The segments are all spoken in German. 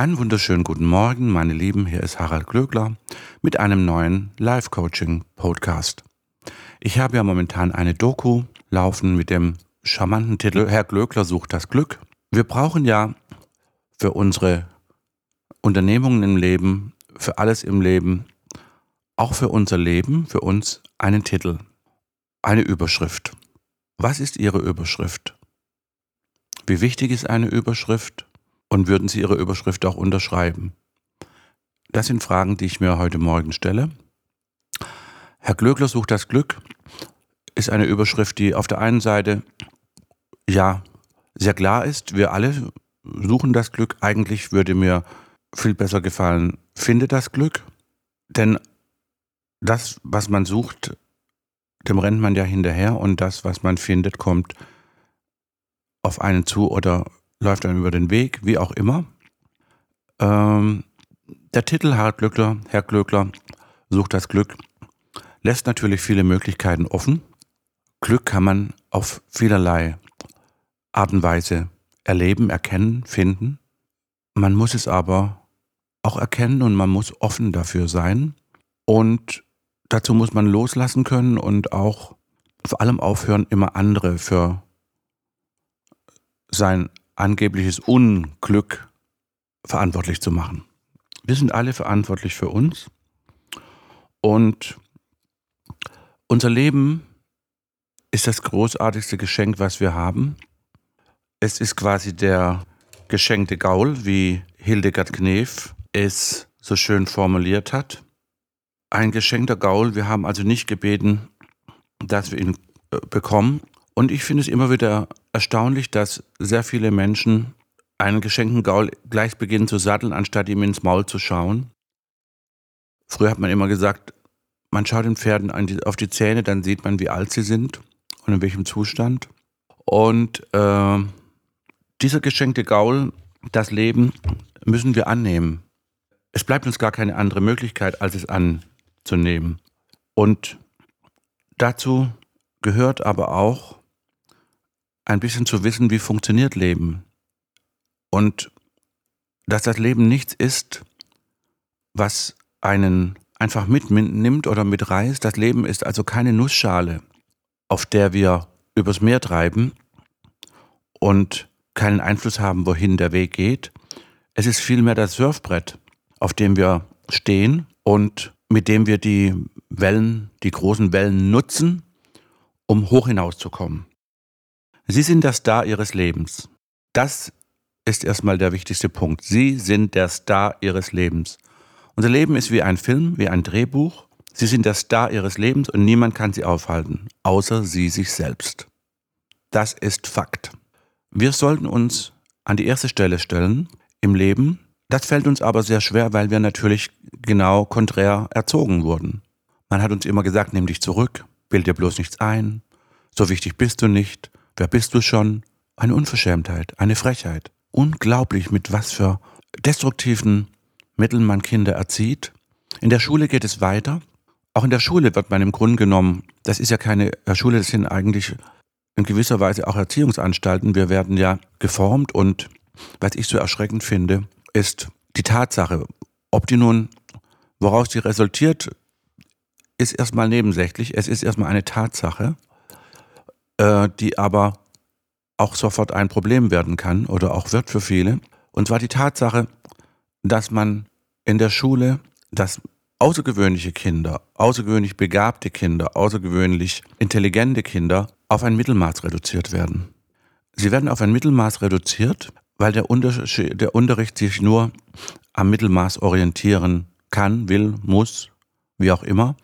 Einen wunderschönen guten Morgen, meine Lieben. Hier ist Harald Glöckler mit einem neuen Live-Coaching-Podcast. Ich habe ja momentan eine Doku laufen mit dem charmanten Titel Herr Glöckler sucht das Glück. Wir brauchen ja für unsere Unternehmungen im Leben, für alles im Leben, auch für unser Leben, für uns einen Titel, eine Überschrift. Was ist Ihre Überschrift? Wie wichtig ist eine Überschrift? Und würden Sie Ihre Überschrift auch unterschreiben? Das sind Fragen, die ich mir heute Morgen stelle. Herr Glöckler sucht das Glück ist eine Überschrift, die auf der einen Seite ja sehr klar ist. Wir alle suchen das Glück. Eigentlich würde mir viel besser gefallen, finde das Glück. Denn das, was man sucht, dem rennt man ja hinterher und das, was man findet, kommt auf einen zu oder läuft einem über den Weg, wie auch immer. Ähm, der Titel Herr Glückler, Herr Glöckler sucht das Glück, lässt natürlich viele Möglichkeiten offen. Glück kann man auf vielerlei Art und Weise erleben, erkennen, finden. Man muss es aber auch erkennen und man muss offen dafür sein. Und dazu muss man loslassen können und auch vor allem aufhören, immer andere für sein angebliches Unglück verantwortlich zu machen. Wir sind alle verantwortlich für uns und unser Leben ist das großartigste Geschenk, was wir haben. Es ist quasi der geschenkte Gaul, wie Hildegard Knef es so schön formuliert hat. Ein geschenkter Gaul, wir haben also nicht gebeten, dass wir ihn äh, bekommen, und ich finde es immer wieder erstaunlich, dass sehr viele Menschen einen geschenkten Gaul gleich beginnen zu satteln, anstatt ihm ins Maul zu schauen. Früher hat man immer gesagt, man schaut den Pferden auf die Zähne, dann sieht man, wie alt sie sind und in welchem Zustand. Und äh, dieser geschenkte Gaul, das Leben, müssen wir annehmen. Es bleibt uns gar keine andere Möglichkeit, als es anzunehmen. Und dazu gehört aber auch, ein bisschen zu wissen, wie funktioniert Leben. Und dass das Leben nichts ist, was einen einfach mitnimmt oder mitreißt. Das Leben ist also keine Nussschale, auf der wir übers Meer treiben und keinen Einfluss haben, wohin der Weg geht. Es ist vielmehr das Surfbrett, auf dem wir stehen und mit dem wir die Wellen, die großen Wellen nutzen, um hoch hinauszukommen. Sie sind der Star Ihres Lebens. Das ist erstmal der wichtigste Punkt. Sie sind der Star Ihres Lebens. Unser Leben ist wie ein Film, wie ein Drehbuch. Sie sind der Star Ihres Lebens und niemand kann Sie aufhalten, außer Sie sich selbst. Das ist Fakt. Wir sollten uns an die erste Stelle stellen im Leben. Das fällt uns aber sehr schwer, weil wir natürlich genau konträr erzogen wurden. Man hat uns immer gesagt, nimm dich zurück, bild dir bloß nichts ein, so wichtig bist du nicht, Wer bist du schon? Eine Unverschämtheit, eine Frechheit. Unglaublich, mit was für destruktiven Mitteln man Kinder erzieht. In der Schule geht es weiter. Auch in der Schule wird man im Grunde genommen, das ist ja keine äh, Schule, das sind eigentlich in gewisser Weise auch Erziehungsanstalten. Wir werden ja geformt und was ich so erschreckend finde, ist die Tatsache, ob die nun, woraus die resultiert, ist erstmal nebensächlich. Es ist erstmal eine Tatsache äh, die aber auch sofort ein Problem werden kann oder auch wird für viele. Und zwar die Tatsache, dass man in der Schule, dass außergewöhnliche Kinder, außergewöhnlich begabte Kinder, außergewöhnlich intelligente Kinder auf ein Mittelmaß reduziert werden. Sie werden auf ein Mittelmaß reduziert, weil der, der Unterricht sich nur am Mittelmaß orientieren kann, will, muss, wie auch immer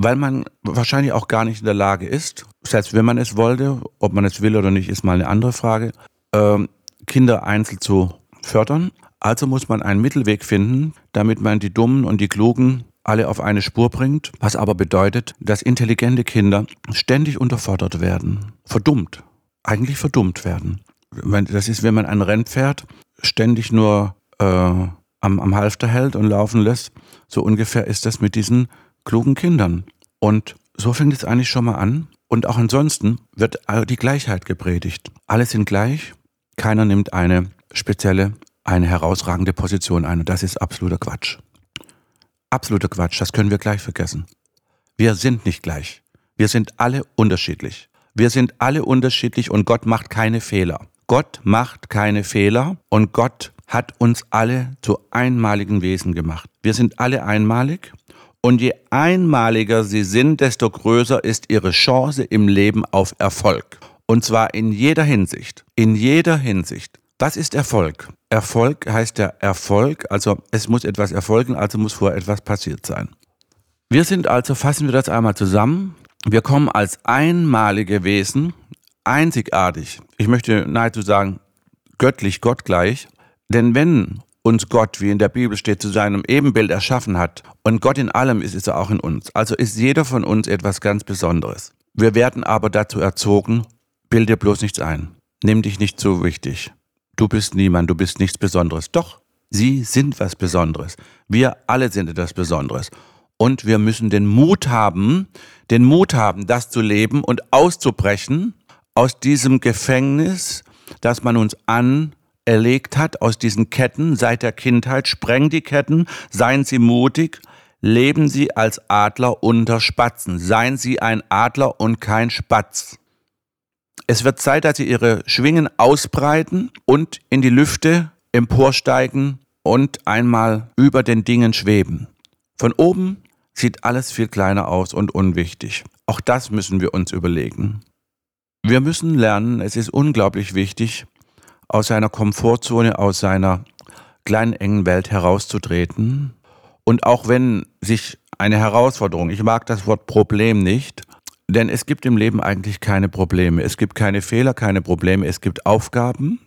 weil man wahrscheinlich auch gar nicht in der Lage ist, selbst wenn man es wollte, ob man es will oder nicht, ist mal eine andere Frage, ähm, Kinder einzeln zu fördern. Also muss man einen Mittelweg finden, damit man die Dummen und die Klugen alle auf eine Spur bringt, was aber bedeutet, dass intelligente Kinder ständig unterfordert werden, verdummt, eigentlich verdummt werden. Das ist, wenn man ein Rennpferd ständig nur äh, am, am Halfter hält und laufen lässt, so ungefähr ist das mit diesen klugen Kindern. Und so fängt es eigentlich schon mal an. Und auch ansonsten wird die Gleichheit gepredigt. Alle sind gleich, keiner nimmt eine spezielle eine herausragende Position ein. Und das ist absoluter Quatsch. Absoluter Quatsch, das können wir gleich vergessen. Wir sind nicht gleich. Wir sind alle unterschiedlich. Wir sind alle unterschiedlich und Gott macht keine Fehler. Gott macht keine Fehler und Gott hat uns alle zu einmaligen Wesen gemacht. Wir sind alle einmalig und je einmaliger sie sind, desto größer ist ihre Chance im Leben auf Erfolg. Und zwar in jeder Hinsicht. In jeder Hinsicht. Was ist Erfolg? Erfolg heißt ja Erfolg, also es muss etwas erfolgen, also muss vorher etwas passiert sein. Wir sind also, fassen wir das einmal zusammen, wir kommen als einmalige Wesen, einzigartig, ich möchte nahezu sagen, göttlich, gottgleich, denn wenn uns Gott, wie in der Bibel steht, zu seinem Ebenbild erschaffen hat und Gott in allem ist, ist er auch in uns, also ist jeder von uns etwas ganz Besonderes. Wir werden aber dazu erzogen, bild dir bloß nichts ein, nimm dich nicht so wichtig, du bist niemand, du bist nichts Besonderes. Doch, sie sind was Besonderes. Wir alle sind etwas Besonderes. Und wir müssen den Mut haben, den Mut haben, das zu leben und auszubrechen aus diesem Gefängnis, das man uns anerlegt hat, aus diesen Ketten seit der Kindheit. Spreng die Ketten, seien Sie mutig, leben Sie als Adler unter Spatzen. Seien Sie ein Adler und kein Spatz. Es wird Zeit, dass Sie Ihre Schwingen ausbreiten und in die Lüfte emporsteigen und einmal über den Dingen schweben. Von oben sieht alles viel kleiner aus und unwichtig. Auch das müssen wir uns überlegen. Wir müssen lernen, es ist unglaublich wichtig, aus seiner Komfortzone, aus seiner kleinen engen Welt herauszutreten. Und auch wenn sich eine Herausforderung, ich mag das Wort Problem nicht, denn es gibt im Leben eigentlich keine Probleme. Es gibt keine Fehler, keine Probleme, es gibt Aufgaben.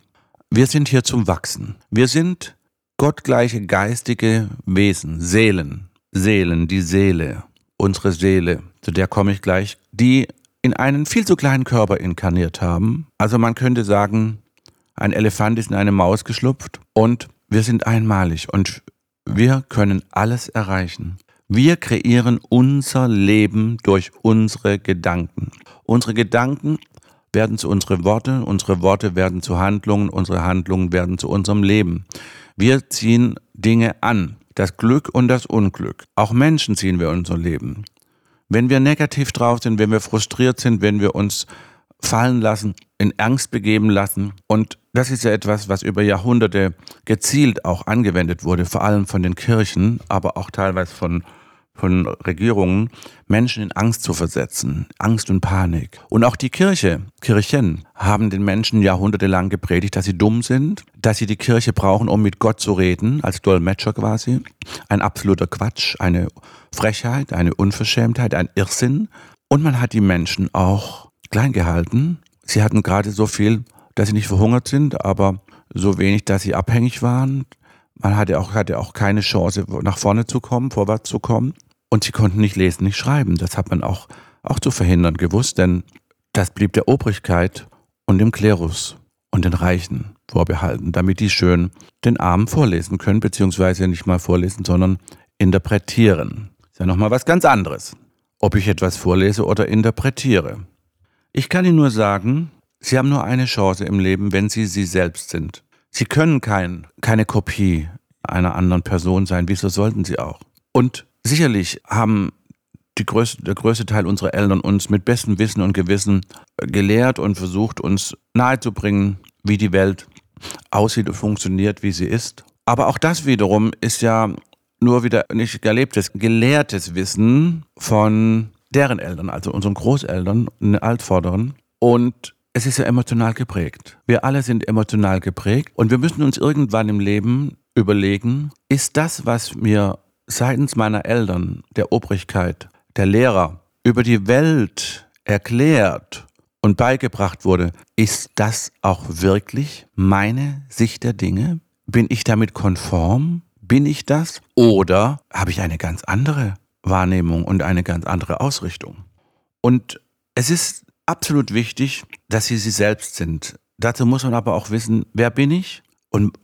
Wir sind hier zum Wachsen. Wir sind gottgleiche geistige Wesen, Seelen. Seelen, die Seele, unsere Seele, zu der komme ich gleich, die in einen viel zu kleinen Körper inkarniert haben. Also man könnte sagen, ein Elefant ist in eine Maus geschlupft und wir sind einmalig und wir können alles erreichen. Wir kreieren unser Leben durch unsere Gedanken. Unsere Gedanken werden zu unseren Worten, unsere Worte werden zu Handlungen, unsere Handlungen werden zu unserem Leben. Wir ziehen Dinge an das Glück und das Unglück. Auch Menschen ziehen wir unser Leben. Wenn wir negativ drauf sind, wenn wir frustriert sind, wenn wir uns fallen lassen, in Angst begeben lassen. Und das ist ja etwas, was über Jahrhunderte gezielt auch angewendet wurde, vor allem von den Kirchen, aber auch teilweise von von Regierungen, Menschen in Angst zu versetzen, Angst und Panik. Und auch die Kirche, Kirchen, haben den Menschen jahrhundertelang gepredigt, dass sie dumm sind, dass sie die Kirche brauchen, um mit Gott zu reden, als Dolmetscher quasi. Ein absoluter Quatsch, eine Frechheit, eine Unverschämtheit, ein Irrsinn. Und man hat die Menschen auch klein gehalten. Sie hatten gerade so viel, dass sie nicht verhungert sind, aber so wenig, dass sie abhängig waren, man hatte auch, hatte auch keine Chance, nach vorne zu kommen, vorwärts zu kommen. Und sie konnten nicht lesen, nicht schreiben. Das hat man auch, auch zu verhindern gewusst, denn das blieb der Obrigkeit und dem Klerus und den Reichen vorbehalten, damit die schön den Armen vorlesen können, beziehungsweise nicht mal vorlesen, sondern interpretieren. Ist ja nochmal was ganz anderes, ob ich etwas vorlese oder interpretiere. Ich kann Ihnen nur sagen, Sie haben nur eine Chance im Leben, wenn Sie Sie selbst sind. Sie können kein, keine Kopie einer anderen Person sein. Wieso sollten sie auch? Und sicherlich haben die größte, der größte Teil unserer Eltern uns mit bestem Wissen und Gewissen gelehrt und versucht, uns nahezubringen, wie die Welt aussieht und funktioniert, wie sie ist. Aber auch das wiederum ist ja nur wieder nicht erlebtes, gelehrtes Wissen von deren Eltern, also unseren Großeltern, den Altvorderen. Und es ist ja emotional geprägt. Wir alle sind emotional geprägt und wir müssen uns irgendwann im Leben überlegen, ist das, was mir seitens meiner Eltern, der Obrigkeit, der Lehrer über die Welt erklärt und beigebracht wurde, ist das auch wirklich meine Sicht der Dinge? Bin ich damit konform? Bin ich das? Oder habe ich eine ganz andere Wahrnehmung und eine ganz andere Ausrichtung? Und es ist absolut wichtig, dass sie sie selbst sind. Dazu muss man aber auch wissen, wer bin ich und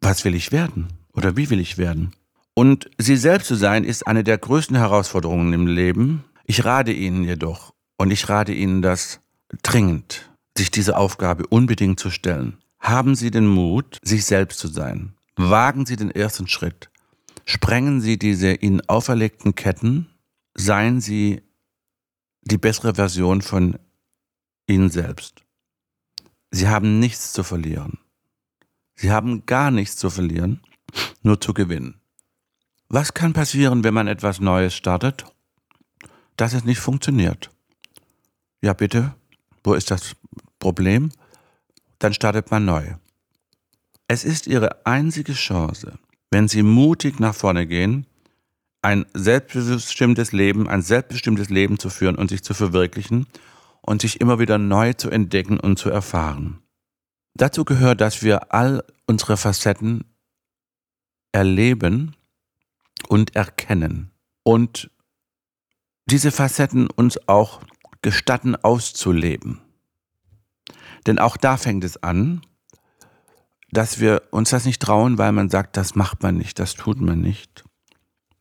was will ich werden oder wie will ich werden. Und sie selbst zu sein, ist eine der größten Herausforderungen im Leben. Ich rate Ihnen jedoch, und ich rate Ihnen das dringend, sich diese Aufgabe unbedingt zu stellen. Haben Sie den Mut, sich selbst zu sein. Wagen Sie den ersten Schritt. Sprengen Sie diese Ihnen auferlegten Ketten. Seien Sie die bessere Version von Ihnen selbst. Sie haben nichts zu verlieren. Sie haben gar nichts zu verlieren, nur zu gewinnen. Was kann passieren, wenn man etwas Neues startet? Dass es nicht funktioniert. Ja, bitte, wo ist das Problem? Dann startet man neu. Es ist Ihre einzige Chance, wenn Sie mutig nach vorne gehen, ein selbstbestimmtes Leben, ein selbstbestimmtes Leben zu führen und sich zu verwirklichen und sich immer wieder neu zu entdecken und zu erfahren. Dazu gehört, dass wir all unsere Facetten erleben und erkennen und diese Facetten uns auch gestatten auszuleben. Denn auch da fängt es an, dass wir uns das nicht trauen, weil man sagt, das macht man nicht, das tut man nicht.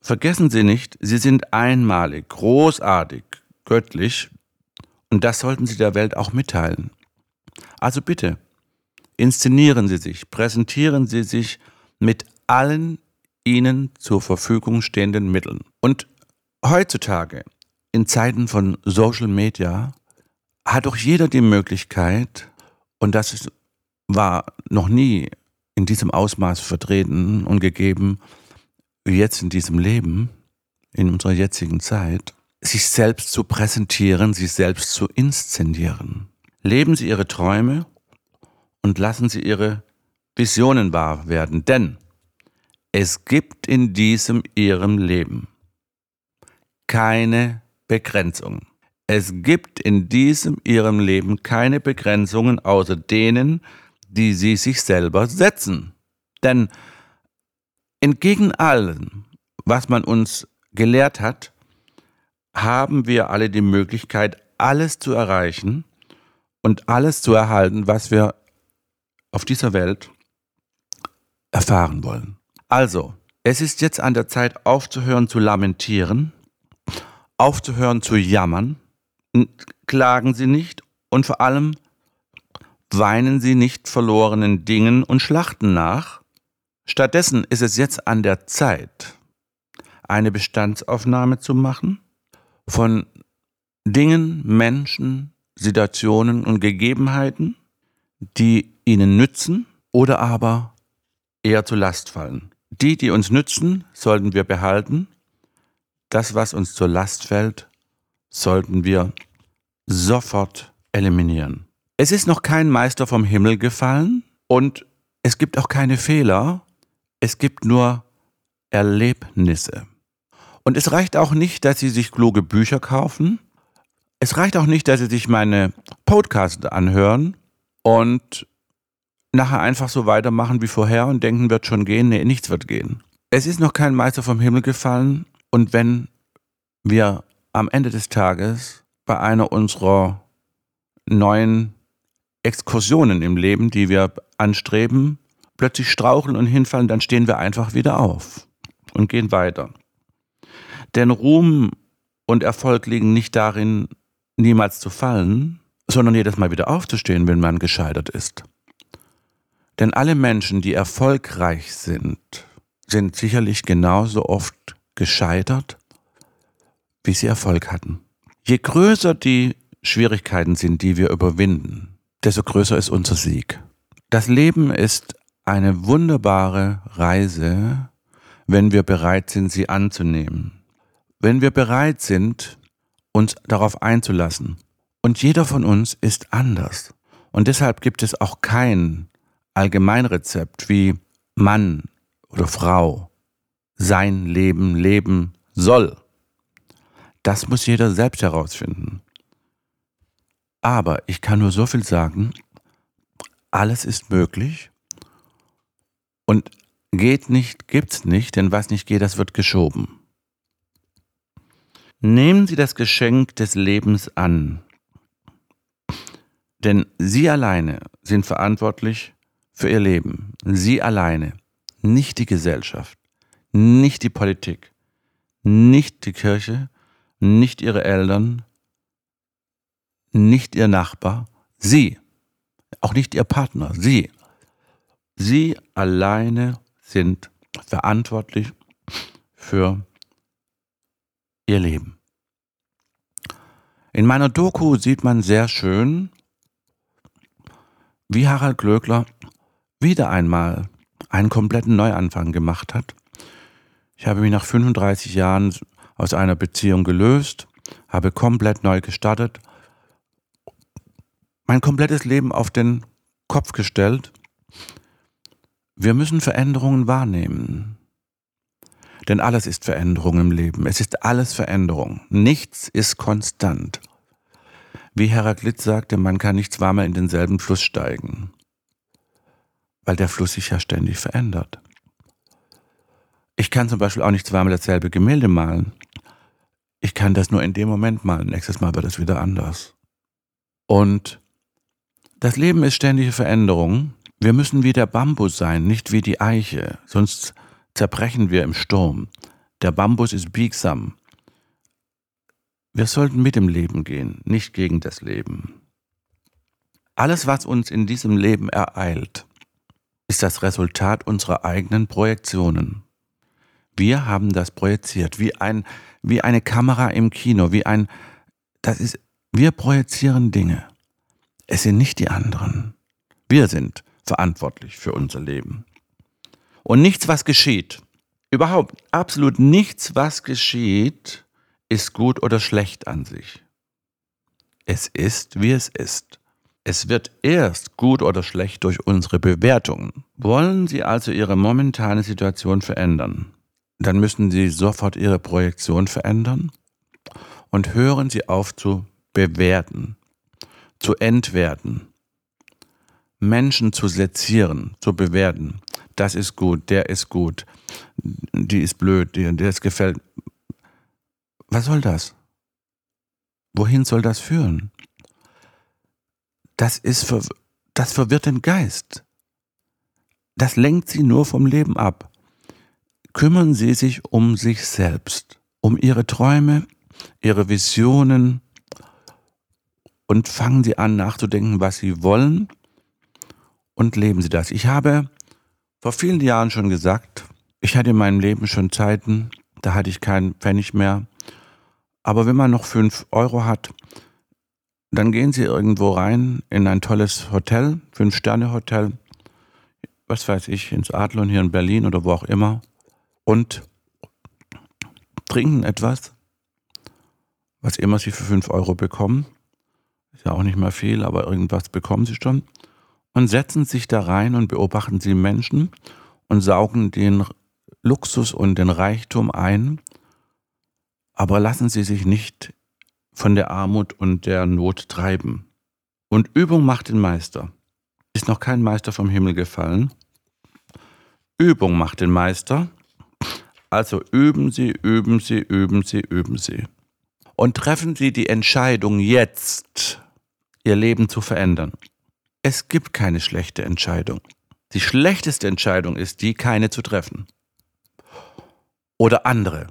Vergessen Sie nicht, Sie sind einmalig, großartig, göttlich und das sollten Sie der Welt auch mitteilen. Also bitte, inszenieren Sie sich, präsentieren Sie sich mit allen Ihnen zur Verfügung stehenden Mitteln. Und heutzutage, in Zeiten von Social Media, hat doch jeder die Möglichkeit, und das ist, war noch nie in diesem Ausmaß vertreten und gegeben, wie jetzt in diesem Leben, in unserer jetzigen Zeit, sich selbst zu präsentieren, sich selbst zu inszenieren. Leben Sie Ihre Träume und lassen Sie Ihre Visionen wahr werden, denn es gibt in diesem Ihrem Leben keine Begrenzung. Es gibt in diesem Ihrem Leben keine Begrenzungen außer denen, die Sie sich selber setzen. Denn entgegen allem, was man uns gelehrt hat, haben wir alle die Möglichkeit, alles zu erreichen und alles zu erhalten, was wir auf dieser Welt erfahren wollen. Also, es ist jetzt an der Zeit aufzuhören zu lamentieren, aufzuhören zu jammern, klagen Sie nicht und vor allem weinen Sie nicht verlorenen Dingen und Schlachten nach. Stattdessen ist es jetzt an der Zeit, eine Bestandsaufnahme zu machen von Dingen, Menschen, Situationen und Gegebenheiten, die ihnen nützen oder aber eher zur Last fallen. Die, die uns nützen, sollten wir behalten. Das, was uns zur Last fällt, sollten wir sofort eliminieren. Es ist noch kein Meister vom Himmel gefallen und es gibt auch keine Fehler, es gibt nur Erlebnisse. Und es reicht auch nicht, dass Sie sich kluge Bücher kaufen. Es reicht auch nicht, dass Sie sich meine Podcasts anhören und nachher einfach so weitermachen wie vorher und denken, wird schon gehen. Nee, nichts wird gehen. Es ist noch kein Meister vom Himmel gefallen. Und wenn wir am Ende des Tages bei einer unserer neuen Exkursionen im Leben, die wir anstreben, plötzlich straucheln und hinfallen, dann stehen wir einfach wieder auf und gehen weiter. Denn Ruhm und Erfolg liegen nicht darin, niemals zu fallen, sondern jedes Mal wieder aufzustehen, wenn man gescheitert ist. Denn alle Menschen, die erfolgreich sind, sind sicherlich genauso oft gescheitert, wie sie Erfolg hatten. Je größer die Schwierigkeiten sind, die wir überwinden, desto größer ist unser Sieg. Das Leben ist eine wunderbare Reise, wenn wir bereit sind, sie anzunehmen wenn wir bereit sind, uns darauf einzulassen. Und jeder von uns ist anders. Und deshalb gibt es auch kein Allgemeinrezept, wie Mann oder Frau sein Leben leben soll. Das muss jeder selbst herausfinden. Aber ich kann nur so viel sagen, alles ist möglich und geht nicht, gibt's nicht, denn was nicht geht, das wird geschoben. Nehmen Sie das Geschenk des Lebens an. Denn Sie alleine sind verantwortlich für Ihr Leben. Sie alleine, nicht die Gesellschaft, nicht die Politik, nicht die Kirche, nicht Ihre Eltern, nicht Ihr Nachbar, Sie, auch nicht Ihr Partner, Sie. Sie alleine sind verantwortlich für ihr Leben. In meiner Doku sieht man sehr schön, wie Harald Glöckler wieder einmal einen kompletten Neuanfang gemacht hat. Ich habe mich nach 35 Jahren aus einer Beziehung gelöst, habe komplett neu gestartet, mein komplettes Leben auf den Kopf gestellt. Wir müssen Veränderungen wahrnehmen. Denn alles ist Veränderung im Leben. Es ist alles Veränderung. Nichts ist konstant. Wie Heraklit sagte, man kann nicht zweimal in denselben Fluss steigen, weil der Fluss sich ja ständig verändert. Ich kann zum Beispiel auch nicht zweimal dasselbe Gemälde malen. Ich kann das nur in dem Moment malen. Nächstes Mal wird es wieder anders. Und das Leben ist ständige Veränderung. Wir müssen wie der Bambus sein, nicht wie die Eiche, sonst zerbrechen wir im Sturm. Der Bambus ist biegsam. Wir sollten mit dem Leben gehen, nicht gegen das Leben. Alles, was uns in diesem Leben ereilt, ist das Resultat unserer eigenen Projektionen. Wir haben das projiziert, wie, ein, wie eine Kamera im Kino, wie ein, das ist, wir projizieren Dinge. Es sind nicht die anderen. Wir sind verantwortlich für unser Leben. Und nichts, was geschieht, überhaupt absolut nichts, was geschieht, ist gut oder schlecht an sich. Es ist, wie es ist. Es wird erst gut oder schlecht durch unsere Bewertungen. Wollen Sie also Ihre momentane Situation verändern, dann müssen Sie sofort Ihre Projektion verändern und hören Sie auf zu bewerten, zu entwerten, Menschen zu sezieren, zu bewerten das ist gut, der ist gut, die ist blöd, der, der ist gefällt. Was soll das? Wohin soll das führen? Das ist ver das verwirrt den Geist. Das lenkt sie nur vom Leben ab. Kümmern Sie sich um sich selbst, um Ihre Träume, Ihre Visionen und fangen Sie an nachzudenken, was Sie wollen und leben Sie das. Ich habe vor vielen Jahren schon gesagt, ich hatte in meinem Leben schon Zeiten, da hatte ich keinen Pfennig mehr. Aber wenn man noch fünf Euro hat, dann gehen Sie irgendwo rein in ein tolles Hotel, Fünf-Sterne-Hotel, was weiß ich, ins Adlon hier in Berlin oder wo auch immer, und trinken etwas, was immer Sie für fünf Euro bekommen. Ist ja auch nicht mal viel, aber irgendwas bekommen Sie schon und setzen sich da rein und beobachten sie Menschen und saugen den Luxus und den Reichtum ein, aber lassen sie sich nicht von der Armut und der Not treiben. Und Übung macht den Meister. Ist noch kein Meister vom Himmel gefallen. Übung macht den Meister. Also üben Sie, üben Sie, üben Sie, üben Sie. Und treffen Sie die Entscheidung jetzt, Ihr Leben zu verändern. Es gibt keine schlechte Entscheidung. Die schlechteste Entscheidung ist die, keine zu treffen. Oder andere,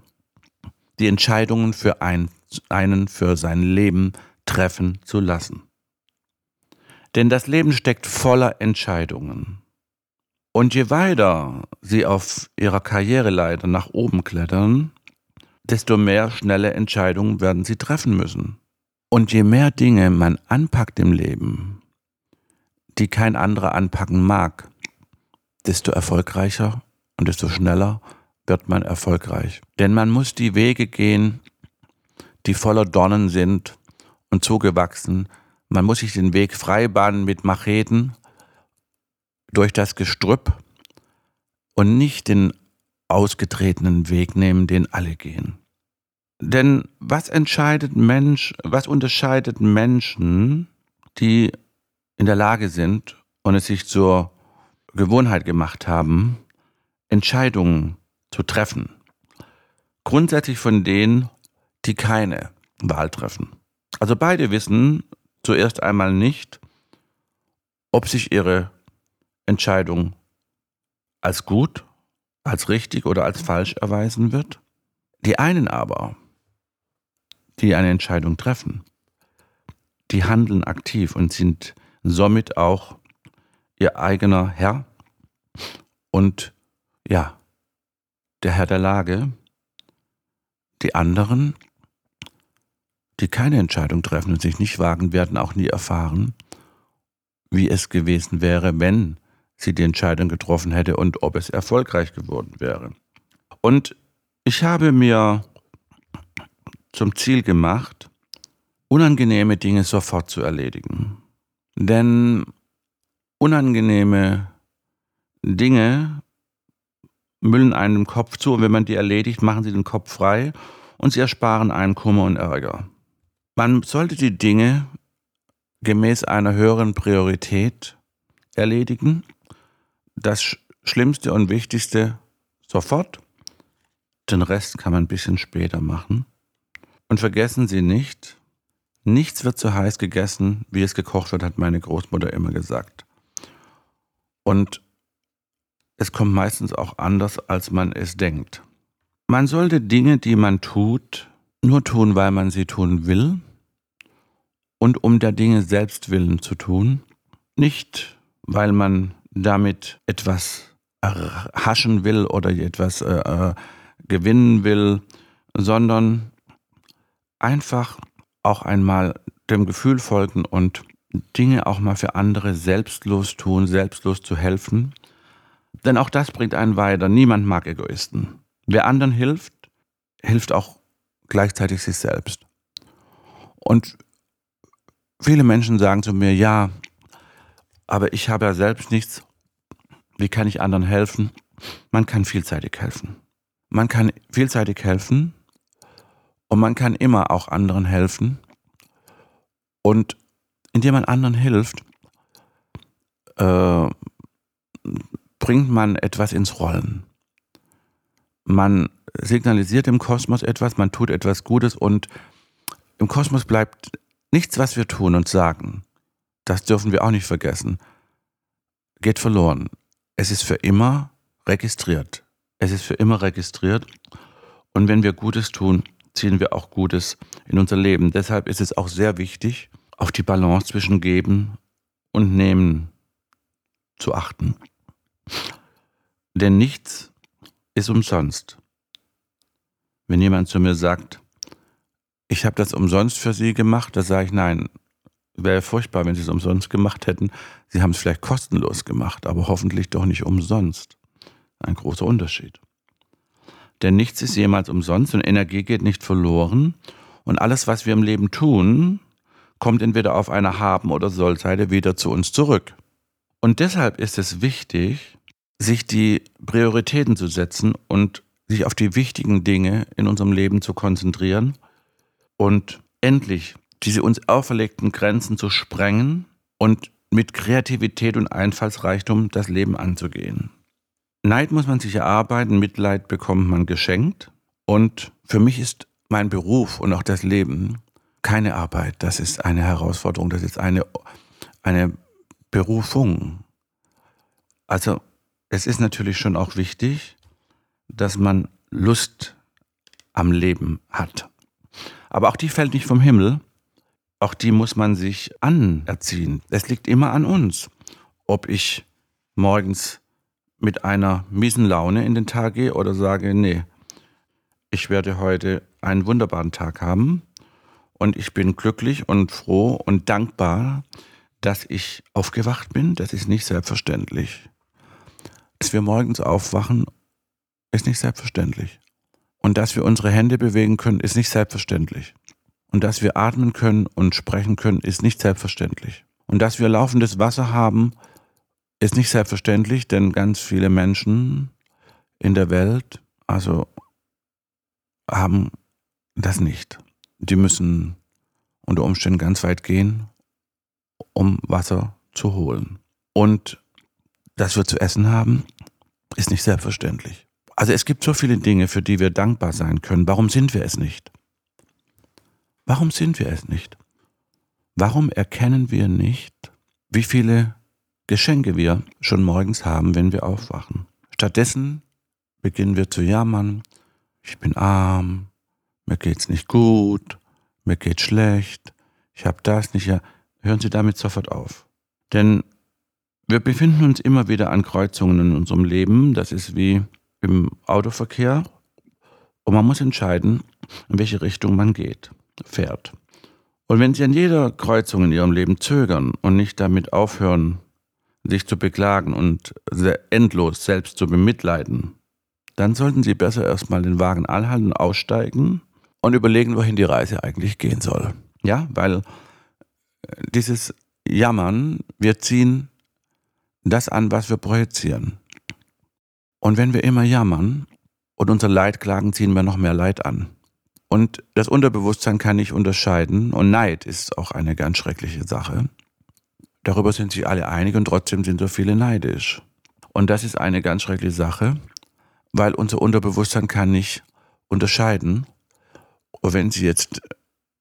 die Entscheidungen für ein, einen für sein Leben treffen zu lassen. Denn das Leben steckt voller Entscheidungen. Und je weiter sie auf ihrer Karriereleiter nach oben klettern, desto mehr schnelle Entscheidungen werden sie treffen müssen. Und je mehr Dinge man anpackt im Leben, die kein anderer anpacken mag, desto erfolgreicher und desto schneller wird man erfolgreich. Denn man muss die Wege gehen, die voller Dornen sind und zugewachsen. Man muss sich den Weg freibahnen mit Macheten durch das Gestrüpp und nicht den ausgetretenen Weg nehmen, den alle gehen. Denn was entscheidet Mensch, was unterscheidet Menschen, die in der Lage sind und es sich zur Gewohnheit gemacht haben, Entscheidungen zu treffen. Grundsätzlich von denen, die keine Wahl treffen. Also beide wissen zuerst einmal nicht, ob sich ihre Entscheidung als gut, als richtig oder als falsch erweisen wird. Die einen aber, die eine Entscheidung treffen, die handeln aktiv und sind somit auch ihr eigener Herr und ja, der Herr der Lage. Die anderen, die keine Entscheidung treffen und sich nicht wagen, werden auch nie erfahren, wie es gewesen wäre, wenn sie die Entscheidung getroffen hätte und ob es erfolgreich geworden wäre. Und ich habe mir zum Ziel gemacht, unangenehme Dinge sofort zu erledigen. Denn unangenehme Dinge müllen einem Kopf zu und wenn man die erledigt, machen sie den Kopf frei und sie ersparen einen Kummer und Ärger. Man sollte die Dinge gemäß einer höheren Priorität erledigen. Das Schlimmste und Wichtigste sofort. Den Rest kann man ein bisschen später machen. Und vergessen Sie nicht, nichts wird so heiß gegessen, wie es gekocht wird, hat meine Großmutter immer gesagt. Und es kommt meistens auch anders, als man es denkt. Man sollte Dinge, die man tut, nur tun, weil man sie tun will und um der Dinge selbst willen zu tun, nicht weil man damit etwas haschen will oder etwas äh, äh, gewinnen will, sondern einfach auch einmal dem Gefühl folgen und Dinge auch mal für andere selbstlos tun, selbstlos zu helfen denn auch das bringt einen weiter. Niemand mag Egoisten. Wer anderen hilft, hilft auch gleichzeitig sich selbst. Und viele Menschen sagen zu mir, ja, aber ich habe ja selbst nichts. Wie kann ich anderen helfen? Man kann vielseitig helfen. Man kann vielseitig helfen und man kann immer auch anderen helfen. Und indem man anderen hilft, äh, bringt man etwas ins Rollen. Man signalisiert im Kosmos etwas, man tut etwas Gutes und im Kosmos bleibt nichts, was wir tun und sagen. Das dürfen wir auch nicht vergessen. Geht verloren. Es ist für immer registriert. Es ist für immer registriert. Und wenn wir Gutes tun, ziehen wir auch Gutes in unser Leben. Deshalb ist es auch sehr wichtig, auf die Balance zwischen Geben und Nehmen zu achten. Denn nichts ist umsonst. Wenn jemand zu mir sagt, ich habe das umsonst für Sie gemacht, da sage ich nein. Wäre furchtbar, wenn Sie es umsonst gemacht hätten. Sie haben es vielleicht kostenlos gemacht, aber hoffentlich doch nicht umsonst. Ein großer Unterschied. Denn nichts ist jemals umsonst und Energie geht nicht verloren. Und alles, was wir im Leben tun, kommt entweder auf einer Haben- oder Sollseite wieder zu uns zurück. Und deshalb ist es wichtig, sich die Prioritäten zu setzen und sich auf die wichtigen Dinge in unserem Leben zu konzentrieren und endlich diese uns auferlegten Grenzen zu sprengen und mit Kreativität und Einfallsreichtum das Leben anzugehen. Neid muss man sich erarbeiten, Mitleid bekommt man geschenkt. Und für mich ist mein Beruf und auch das Leben keine Arbeit. Das ist eine Herausforderung, das ist eine, eine Berufung. Also es ist natürlich schon auch wichtig, dass man Lust am Leben hat. Aber auch die fällt nicht vom Himmel. Auch die muss man sich anerziehen. Es liegt immer an uns, ob ich morgens mit einer miesen Laune in den Tag gehe oder sage, nee, ich werde heute einen wunderbaren Tag haben und ich bin glücklich und froh und dankbar, dass ich aufgewacht bin. Das ist nicht selbstverständlich. Dass wir morgens aufwachen, ist nicht selbstverständlich. Und dass wir unsere Hände bewegen können, ist nicht selbstverständlich. Und dass wir atmen können und sprechen können, ist nicht selbstverständlich. Und dass wir laufendes Wasser haben, ist nicht selbstverständlich, denn ganz viele Menschen in der Welt, also haben das nicht. Die müssen unter Umständen ganz weit gehen, um Wasser zu holen. Und dass wir zu essen haben, ist nicht selbstverständlich. Also es gibt so viele Dinge, für die wir dankbar sein können. Warum sind wir es nicht? Warum sind wir es nicht? Warum erkennen wir nicht, wie viele Geschenke wir schon morgens haben, wenn wir aufwachen? Stattdessen beginnen wir zu jammern, ich bin arm, mir geht's nicht gut, mir geht's schlecht, ich habe das nicht. Ja, hören Sie damit sofort auf. Denn wir befinden uns immer wieder an Kreuzungen in unserem Leben. Das ist wie im Autoverkehr. Und man muss entscheiden, in welche Richtung man geht, fährt. Und wenn Sie an jeder Kreuzung in Ihrem Leben zögern und nicht damit aufhören, sich zu beklagen und endlos selbst zu bemitleiden, dann sollten Sie besser erstmal den Wagen anhalten, aussteigen und überlegen, wohin die Reise eigentlich gehen soll. Ja, weil äh, dieses Jammern, wir ziehen das an, was wir projizieren. Und wenn wir immer jammern und unser Leid klagen, ziehen wir noch mehr Leid an. Und das Unterbewusstsein kann nicht unterscheiden und Neid ist auch eine ganz schreckliche Sache. Darüber sind sich alle einig und trotzdem sind so viele neidisch. Und das ist eine ganz schreckliche Sache, weil unser Unterbewusstsein kann nicht unterscheiden. Wenn Sie jetzt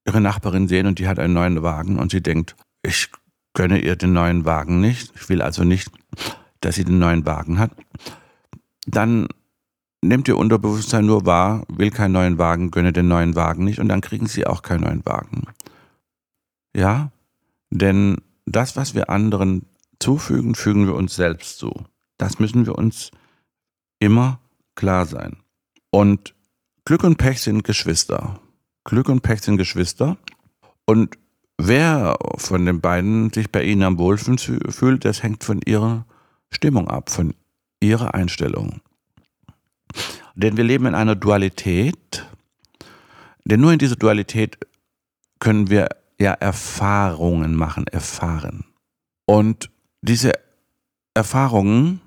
Ihre Nachbarin sehen und die hat einen neuen Wagen und sie denkt, ich gönne ihr den neuen Wagen nicht, ich will also nicht, dass sie den neuen Wagen hat, dann nimmt ihr Unterbewusstsein nur wahr, will keinen neuen Wagen, gönne den neuen Wagen nicht und dann kriegen sie auch keinen neuen Wagen. Ja, denn das, was wir anderen zufügen, fügen wir uns selbst zu. Das müssen wir uns immer klar sein. Und Glück und Pech sind Geschwister. Glück und Pech sind Geschwister. Und wer von den beiden sich bei ihnen am wohlsten fühlt, das hängt von ihrer Stimmung ab, von ihrer Einstellung. Denn wir leben in einer Dualität, denn nur in dieser Dualität können wir ja Erfahrungen machen, erfahren. Und diese Erfahrungen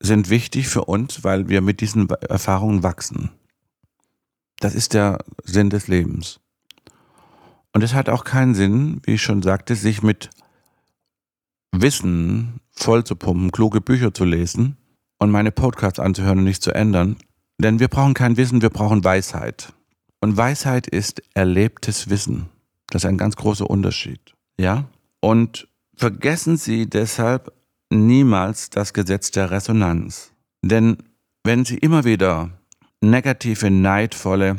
sind wichtig für uns, weil wir mit diesen Erfahrungen wachsen. Das ist der Sinn des Lebens. Und es hat auch keinen Sinn, wie ich schon sagte, sich mit Wissen voll zu pumpen, kluge Bücher zu lesen und meine Podcasts anzuhören und nicht zu ändern. Denn wir brauchen kein Wissen, wir brauchen Weisheit. Und Weisheit ist erlebtes Wissen. Das ist ein ganz großer Unterschied. Ja? Und vergessen Sie deshalb niemals das Gesetz der Resonanz. Denn wenn Sie immer wieder negative, neidvolle,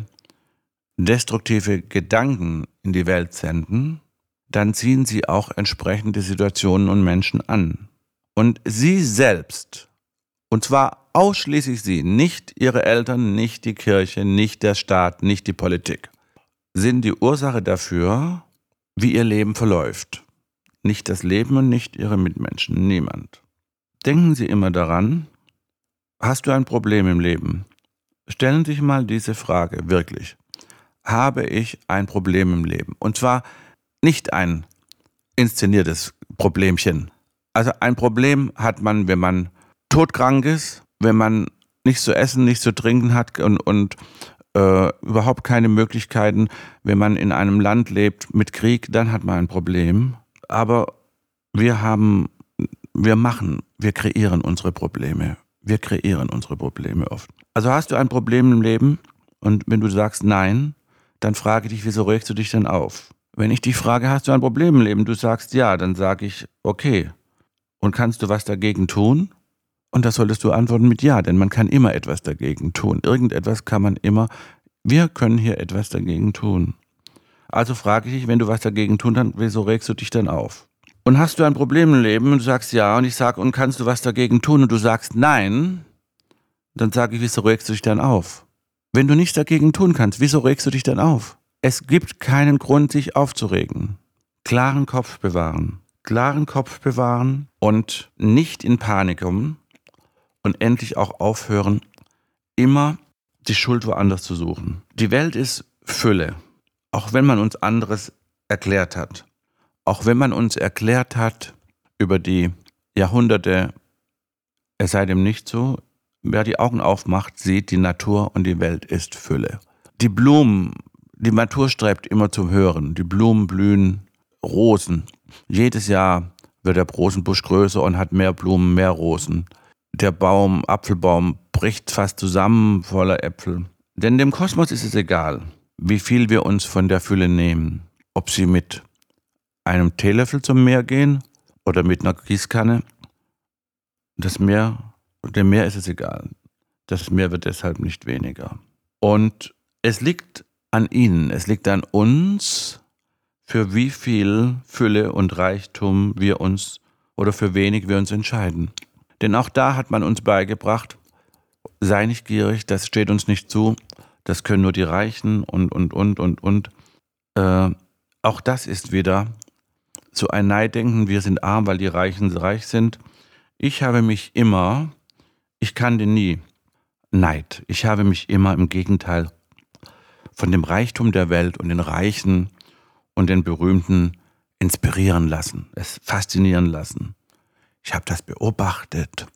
destruktive Gedanken in die Welt senden, dann ziehen Sie auch entsprechende Situationen und Menschen an. Und Sie selbst und zwar ausschließlich sie, nicht ihre Eltern, nicht die Kirche, nicht der Staat, nicht die Politik, sind die Ursache dafür, wie ihr Leben verläuft. Nicht das Leben und nicht ihre Mitmenschen, niemand. Denken Sie immer daran, hast du ein Problem im Leben? Stellen Sie sich mal diese Frage, wirklich. Habe ich ein Problem im Leben? Und zwar nicht ein inszeniertes Problemchen. Also ein Problem hat man, wenn man todkrank ist, wenn man nichts zu essen, nichts zu trinken hat und, und äh, überhaupt keine Möglichkeiten, wenn man in einem Land lebt mit Krieg, dann hat man ein Problem. Aber wir haben, wir machen, wir kreieren unsere Probleme. Wir kreieren unsere Probleme oft. Also hast du ein Problem im Leben und wenn du sagst nein, dann frage dich, wieso regst du dich denn auf? Wenn ich dich frage, hast du ein Problem im Leben, du sagst ja, dann sage ich, okay. Und kannst du was dagegen tun? Und das solltest du antworten mit Ja, denn man kann immer etwas dagegen tun. Irgendetwas kann man immer. Wir können hier etwas dagegen tun. Also frage ich dich, wenn du was dagegen tun kannst, wieso regst du dich dann auf? Und hast du ein Problem im Leben und du sagst ja und ich sage, und kannst du was dagegen tun und du sagst nein, dann sage ich, wieso regst du dich dann auf? Wenn du nichts dagegen tun kannst, wieso regst du dich dann auf? Es gibt keinen Grund, sich aufzuregen. Klaren Kopf bewahren. Klaren Kopf bewahren und nicht in Panik kommen, und endlich auch aufhören, immer die Schuld woanders zu suchen. Die Welt ist Fülle, auch wenn man uns anderes erklärt hat. Auch wenn man uns erklärt hat über die Jahrhunderte, es sei dem nicht so, wer die Augen aufmacht, sieht, die Natur und die Welt ist Fülle. Die Blumen, die Natur strebt immer zum Hören. Die Blumen blühen, Rosen. Jedes Jahr wird der Rosenbusch größer und hat mehr Blumen, mehr Rosen der Baum, Apfelbaum, bricht fast zusammen voller Äpfel. Denn dem Kosmos ist es egal, wie viel wir uns von der Fülle nehmen. Ob sie mit einem Teelöffel zum Meer gehen oder mit einer Gießkanne. Das Meer, dem Meer ist es egal. Das Meer wird deshalb nicht weniger. Und es liegt an Ihnen, es liegt an uns, für wie viel Fülle und Reichtum wir uns oder für wenig wir uns entscheiden. Denn auch da hat man uns beigebracht, sei nicht gierig, das steht uns nicht zu, das können nur die Reichen und, und, und, und, und. Äh, auch das ist wieder so ein Neiddenken, wir sind arm, weil die Reichen reich sind. Ich habe mich immer, ich kannte nie Neid. Ich habe mich immer im Gegenteil von dem Reichtum der Welt und den Reichen und den Berühmten inspirieren lassen, es faszinieren lassen. Ich habe das beobachtet.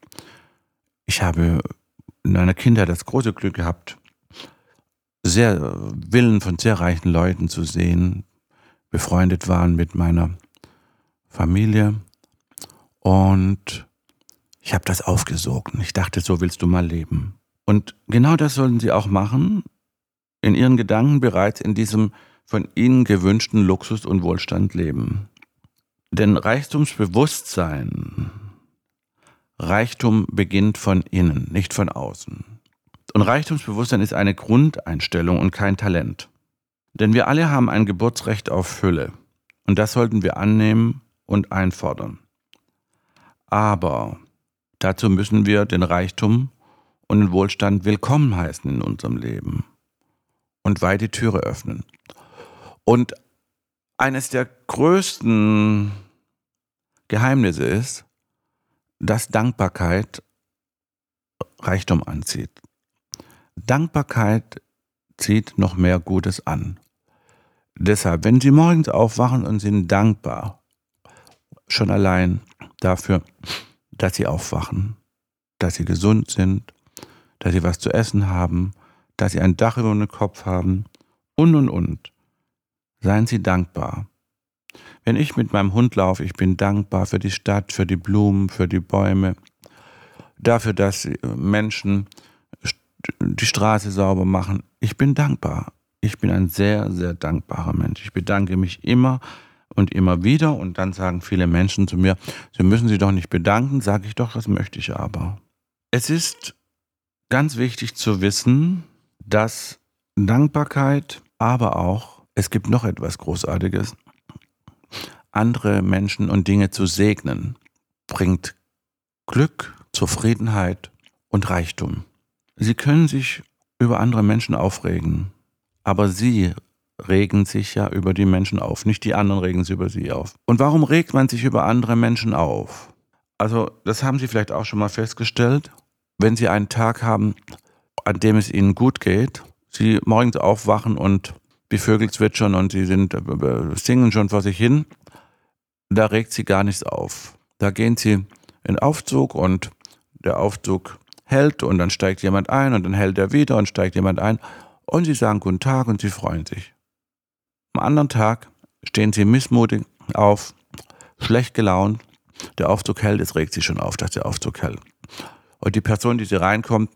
Ich habe in meiner Kindheit das große Glück gehabt, sehr Willen von sehr reichen Leuten zu sehen, befreundet waren mit meiner Familie und ich habe das aufgesogen. Ich dachte, so willst du mal leben. Und genau das sollen sie auch machen, in ihren Gedanken bereits in diesem von ihnen gewünschten Luxus und Wohlstand leben. Denn Reichtumsbewusstsein, Reichtum beginnt von innen, nicht von außen. Und Reichtumsbewusstsein ist eine Grundeinstellung und kein Talent. Denn wir alle haben ein Geburtsrecht auf Fülle. Und das sollten wir annehmen und einfordern. Aber dazu müssen wir den Reichtum und den Wohlstand willkommen heißen in unserem Leben und weit die Türe öffnen. Und eines der größten Geheimnisse ist, dass Dankbarkeit Reichtum anzieht. Dankbarkeit zieht noch mehr Gutes an. Deshalb, wenn Sie morgens aufwachen und sind dankbar, schon allein dafür, dass Sie aufwachen, dass Sie gesund sind, dass Sie was zu essen haben, dass Sie ein Dach über dem Kopf haben und und und. Seien Sie dankbar. Wenn ich mit meinem Hund laufe, ich bin dankbar für die Stadt, für die Blumen, für die Bäume, dafür, dass Menschen die Straße sauber machen. Ich bin dankbar. Ich bin ein sehr, sehr dankbarer Mensch. Ich bedanke mich immer und immer wieder und dann sagen viele Menschen zu mir, Sie müssen sich doch nicht bedanken, sage ich doch, das möchte ich aber. Es ist ganz wichtig zu wissen, dass Dankbarkeit, aber auch, es gibt noch etwas Großartiges, andere Menschen und Dinge zu segnen, bringt Glück, Zufriedenheit und Reichtum. Sie können sich über andere Menschen aufregen, aber Sie regen sich ja über die Menschen auf, nicht die anderen regen sich über Sie auf. Und warum regt man sich über andere Menschen auf? Also, das haben Sie vielleicht auch schon mal festgestellt. Wenn Sie einen Tag haben, an dem es Ihnen gut geht, Sie morgens aufwachen und die Vögel zwitschern und Sie sind, äh, singen schon vor sich hin, da regt Sie gar nichts auf. Da gehen Sie in Aufzug und der Aufzug hält und dann steigt jemand ein und dann hält er wieder und steigt jemand ein und sie sagen guten Tag und sie freuen sich. Am anderen Tag stehen sie missmutig auf, schlecht gelaunt, der Aufzug hält, es regt sie schon auf, dass der Aufzug hält. Und die Person, die sie reinkommt,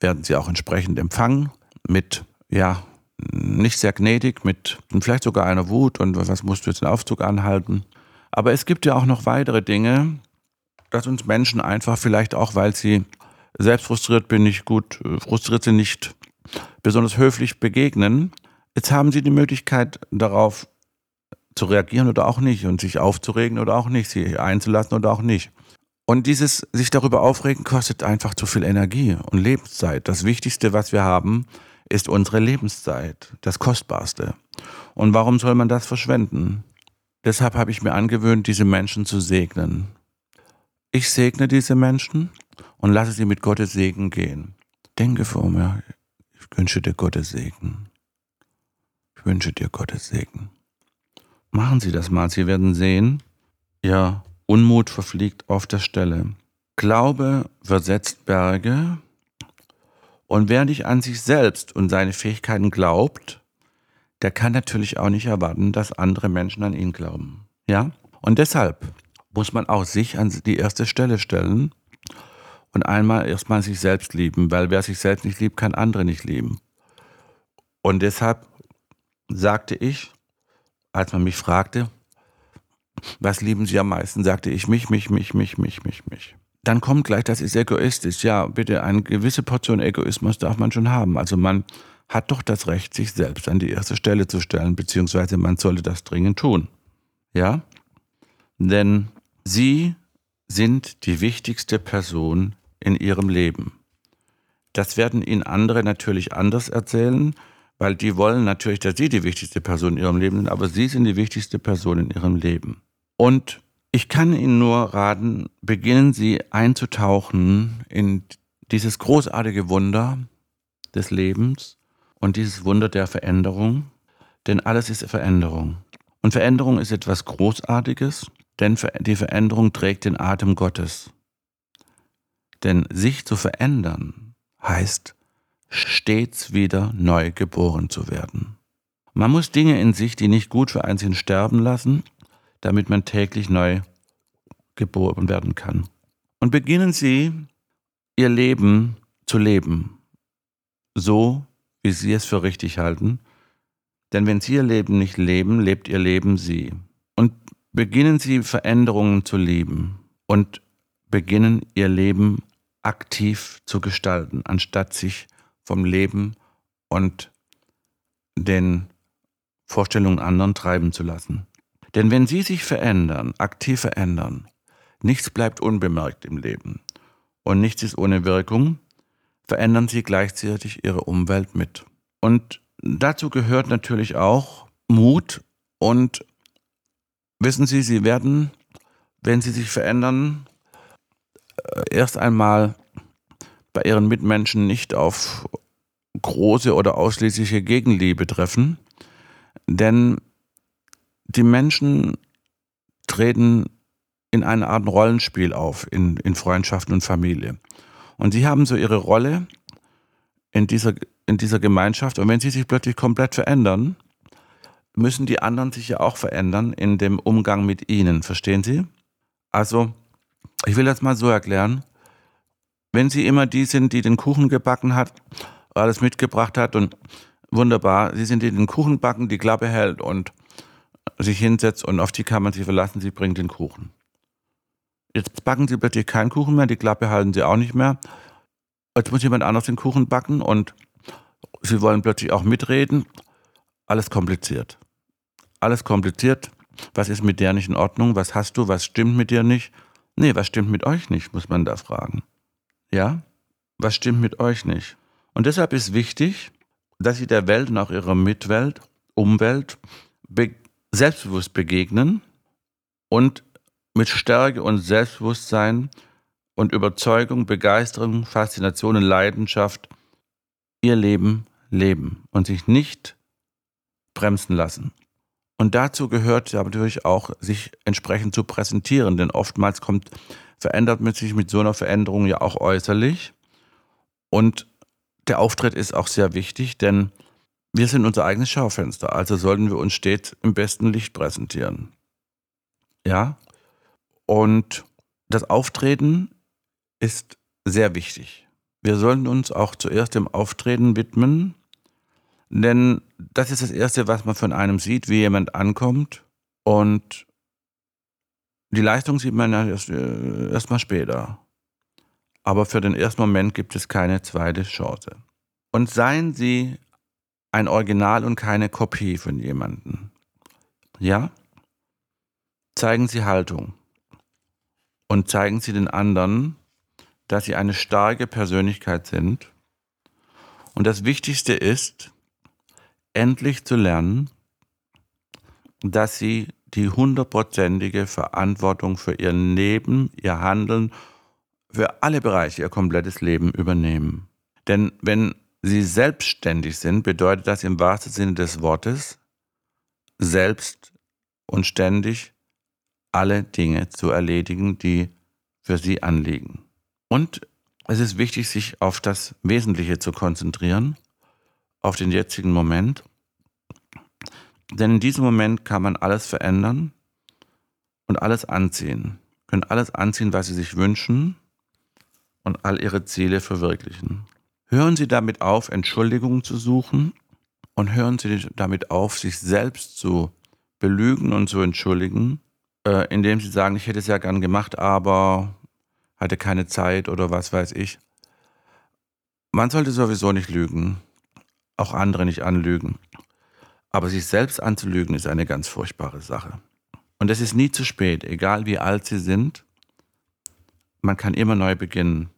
werden sie auch entsprechend empfangen mit, ja, nicht sehr gnädig, mit vielleicht sogar einer Wut und was musst du jetzt den Aufzug anhalten. Aber es gibt ja auch noch weitere Dinge, dass uns Menschen einfach vielleicht auch, weil sie selbst frustriert bin ich gut, äh, frustriert sind nicht besonders höflich begegnen. Jetzt haben Sie die Möglichkeit darauf zu reagieren oder auch nicht und sich aufzuregen oder auch nicht, sie einzulassen oder auch nicht. Und dieses sich darüber aufregen kostet einfach zu viel Energie und Lebenszeit. Das Wichtigste, was wir haben, ist unsere Lebenszeit, das Kostbarste. Und warum soll man das verschwenden? Deshalb habe ich mir angewöhnt, diese Menschen zu segnen. Ich segne diese Menschen und lasse sie mit Gottes Segen gehen. Denke vor mir, ich wünsche dir Gottes Segen. Ich wünsche dir Gottes Segen. Machen Sie das mal, Sie werden sehen, Ihr Unmut verfliegt auf der Stelle. Glaube versetzt Berge und wer nicht an sich selbst und seine Fähigkeiten glaubt, der kann natürlich auch nicht erwarten, dass andere Menschen an ihn glauben. Ja? Und deshalb muss man auch sich an die erste Stelle stellen und einmal erstmal sich selbst lieben, weil wer sich selbst nicht liebt, kann andere nicht lieben. Und deshalb sagte ich, als man mich fragte, was lieben Sie am meisten, sagte ich mich, mich, mich, mich, mich, mich, mich. Dann kommt gleich, das ist egoistisch. Ja, bitte, eine gewisse Portion Egoismus darf man schon haben. Also man hat doch das Recht, sich selbst an die erste Stelle zu stellen, beziehungsweise man sollte das dringend tun. Ja? Denn Sie sind die wichtigste Person in ihrem Leben. Das werden Ihnen andere natürlich anders erzählen, weil die wollen natürlich, dass Sie die wichtigste Person in Ihrem Leben sind, aber Sie sind die wichtigste Person in Ihrem Leben. Und ich kann Ihnen nur raten, beginnen Sie einzutauchen in dieses großartige Wunder des Lebens und dieses Wunder der Veränderung, denn alles ist Veränderung. Und Veränderung ist etwas Großartiges, denn die Veränderung trägt den Atem Gottes. Denn sich zu verändern heißt, stets wieder neu geboren zu werden. Man muss Dinge in sich, die nicht gut für einen sind, sterben lassen, damit man täglich neu geboren werden kann. Und beginnen Sie, Ihr Leben zu leben, so wie Sie es für richtig halten, denn wenn Sie Ihr Leben nicht leben, lebt Ihr Leben Sie. Und beginnen Sie Veränderungen zu lieben und beginnen Ihr Leben aktiv zu gestalten, anstatt sich vom Leben und den Vorstellungen anderen treiben zu lassen. Denn wenn Sie sich verändern, aktiv verändern, nichts bleibt unbemerkt im Leben und nichts ist ohne Wirkung, verändern Sie gleichzeitig Ihre Umwelt mit. Und dazu gehört natürlich auch Mut und wissen Sie, Sie werden, wenn Sie sich verändern, äh, erst einmal bei ihren Mitmenschen nicht auf große oder ausschließliche Gegenliebe treffen, denn die Menschen treten in einer Art Rollenspiel auf, in, in Freundschaften und Familie. Und sie haben so ihre Rolle in dieser, in dieser Gemeinschaft. Und wenn sie sich plötzlich komplett verändern, müssen die anderen sich ja auch verändern in dem Umgang mit ihnen. Verstehen Sie? Also, ich will das mal so erklären. Wenn Sie immer die sind, die den Kuchen gebacken hat, alles mitgebracht hat und wunderbar, Sie sind die, die den Kuchen backen, die Klappe hält und sich hinsetzt und auf die kann man sich verlassen, sie bringt den Kuchen. Jetzt backen Sie plötzlich keinen Kuchen mehr, die Klappe halten Sie auch nicht mehr. Jetzt muss jemand anders den Kuchen backen und Sie wollen plötzlich auch mitreden. Alles kompliziert. Alles kompliziert. Was ist mit der nicht in Ordnung? Was hast du? Was stimmt mit dir nicht? Nee, was stimmt mit euch nicht, muss man da fragen. Ja? Was stimmt mit euch nicht? Und deshalb ist wichtig, dass sie der Welt und auch ihrer Mitwelt, Umwelt be selbstbewusst begegnen und mit Stärke und Selbstbewusstsein und Überzeugung, Begeisterung, Faszination und Leidenschaft ihr Leben leben und sich nicht bremsen lassen. Und dazu gehört natürlich auch, sich entsprechend zu präsentieren, denn oftmals kommt verändert man sich mit so einer Veränderung ja auch äußerlich. Und der Auftritt ist auch sehr wichtig, denn wir sind unser eigenes Schaufenster, also sollten wir uns stets im besten Licht präsentieren. Ja? Und das Auftreten ist sehr wichtig. Wir sollten uns auch zuerst dem Auftreten widmen, denn das ist das Erste, was man von einem sieht, wie jemand ankommt. Und die Leistung sieht man erst, äh, erst mal später. Aber für den ersten Moment gibt es keine zweite Chance. Und seien Sie ein Original und keine Kopie von jemandem. Ja? Zeigen Sie Haltung. Und zeigen Sie den anderen, dass Sie eine starke Persönlichkeit sind. Und das Wichtigste ist, endlich zu lernen, dass Sie die hundertprozentige Verantwortung für ihr Leben, ihr Handeln, für alle Bereiche ihr komplettes Leben übernehmen. Denn wenn sie selbstständig sind, bedeutet das im wahrsten Sinne des Wortes, selbst und ständig alle Dinge zu erledigen, die für sie anliegen. Und es ist wichtig, sich auf das Wesentliche zu konzentrieren, auf den jetzigen Moment denn in diesem Moment kann man alles verändern und alles anziehen. Können alles anziehen, was Sie sich wünschen und all Ihre Ziele verwirklichen. Hören Sie damit auf, Entschuldigungen zu suchen und hören Sie damit auf, sich selbst zu belügen und zu entschuldigen, äh, indem Sie sagen, ich hätte es ja gern gemacht, aber hatte keine Zeit oder was weiß ich. Man sollte sowieso nicht lügen, auch andere nicht anlügen. Aber sich selbst anzulügen ist eine ganz furchtbare Sache. Und es ist nie zu spät, egal wie alt Sie sind, man kann immer neu beginnen.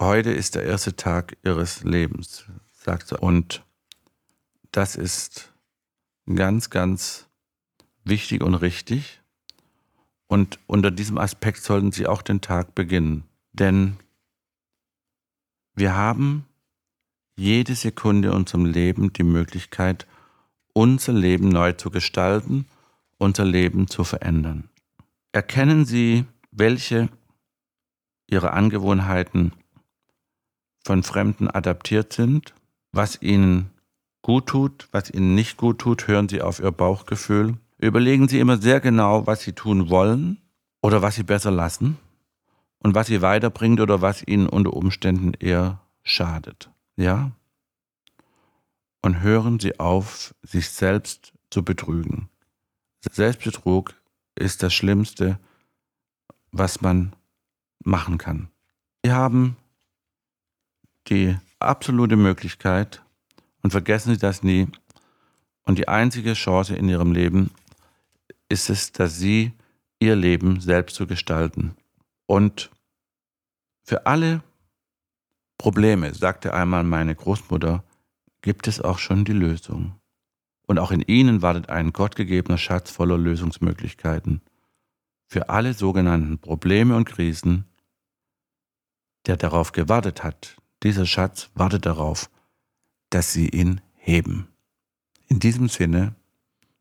Heute ist der erste Tag ihres Lebens, sagt er. Und das ist ganz, ganz wichtig und richtig. Und unter diesem Aspekt sollten Sie auch den Tag beginnen. Denn wir haben jede Sekunde unserem Leben die Möglichkeit, unser Leben neu zu gestalten, unser Leben zu verändern. Erkennen Sie, welche Ihrer Angewohnheiten von Fremden adaptiert sind, was Ihnen gut tut, was Ihnen nicht gut tut, hören Sie auf Ihr Bauchgefühl. Überlegen Sie immer sehr genau, was Sie tun wollen oder was Sie besser lassen und was Sie weiterbringt oder was Ihnen unter Umständen eher schadet. Ja? Und hören Sie auf, sich selbst zu betrügen. Selbstbetrug ist das Schlimmste, was man machen kann. Sie haben die absolute Möglichkeit, und vergessen Sie das nie, und die einzige Chance in Ihrem Leben ist es, dass Sie Ihr Leben selbst zu gestalten. Und für alle Probleme, sagte einmal meine Großmutter, gibt es auch schon die Lösung. Und auch in ihnen wartet ein gottgegebener Schatz voller Lösungsmöglichkeiten. Für alle sogenannten Probleme und Krisen, der darauf gewartet hat, dieser Schatz wartet darauf, dass sie ihn heben. In diesem Sinne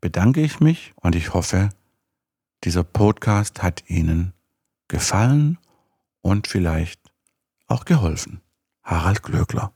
bedanke ich mich und ich hoffe, dieser Podcast hat Ihnen gefallen und vielleicht auch geholfen. Harald Glöckler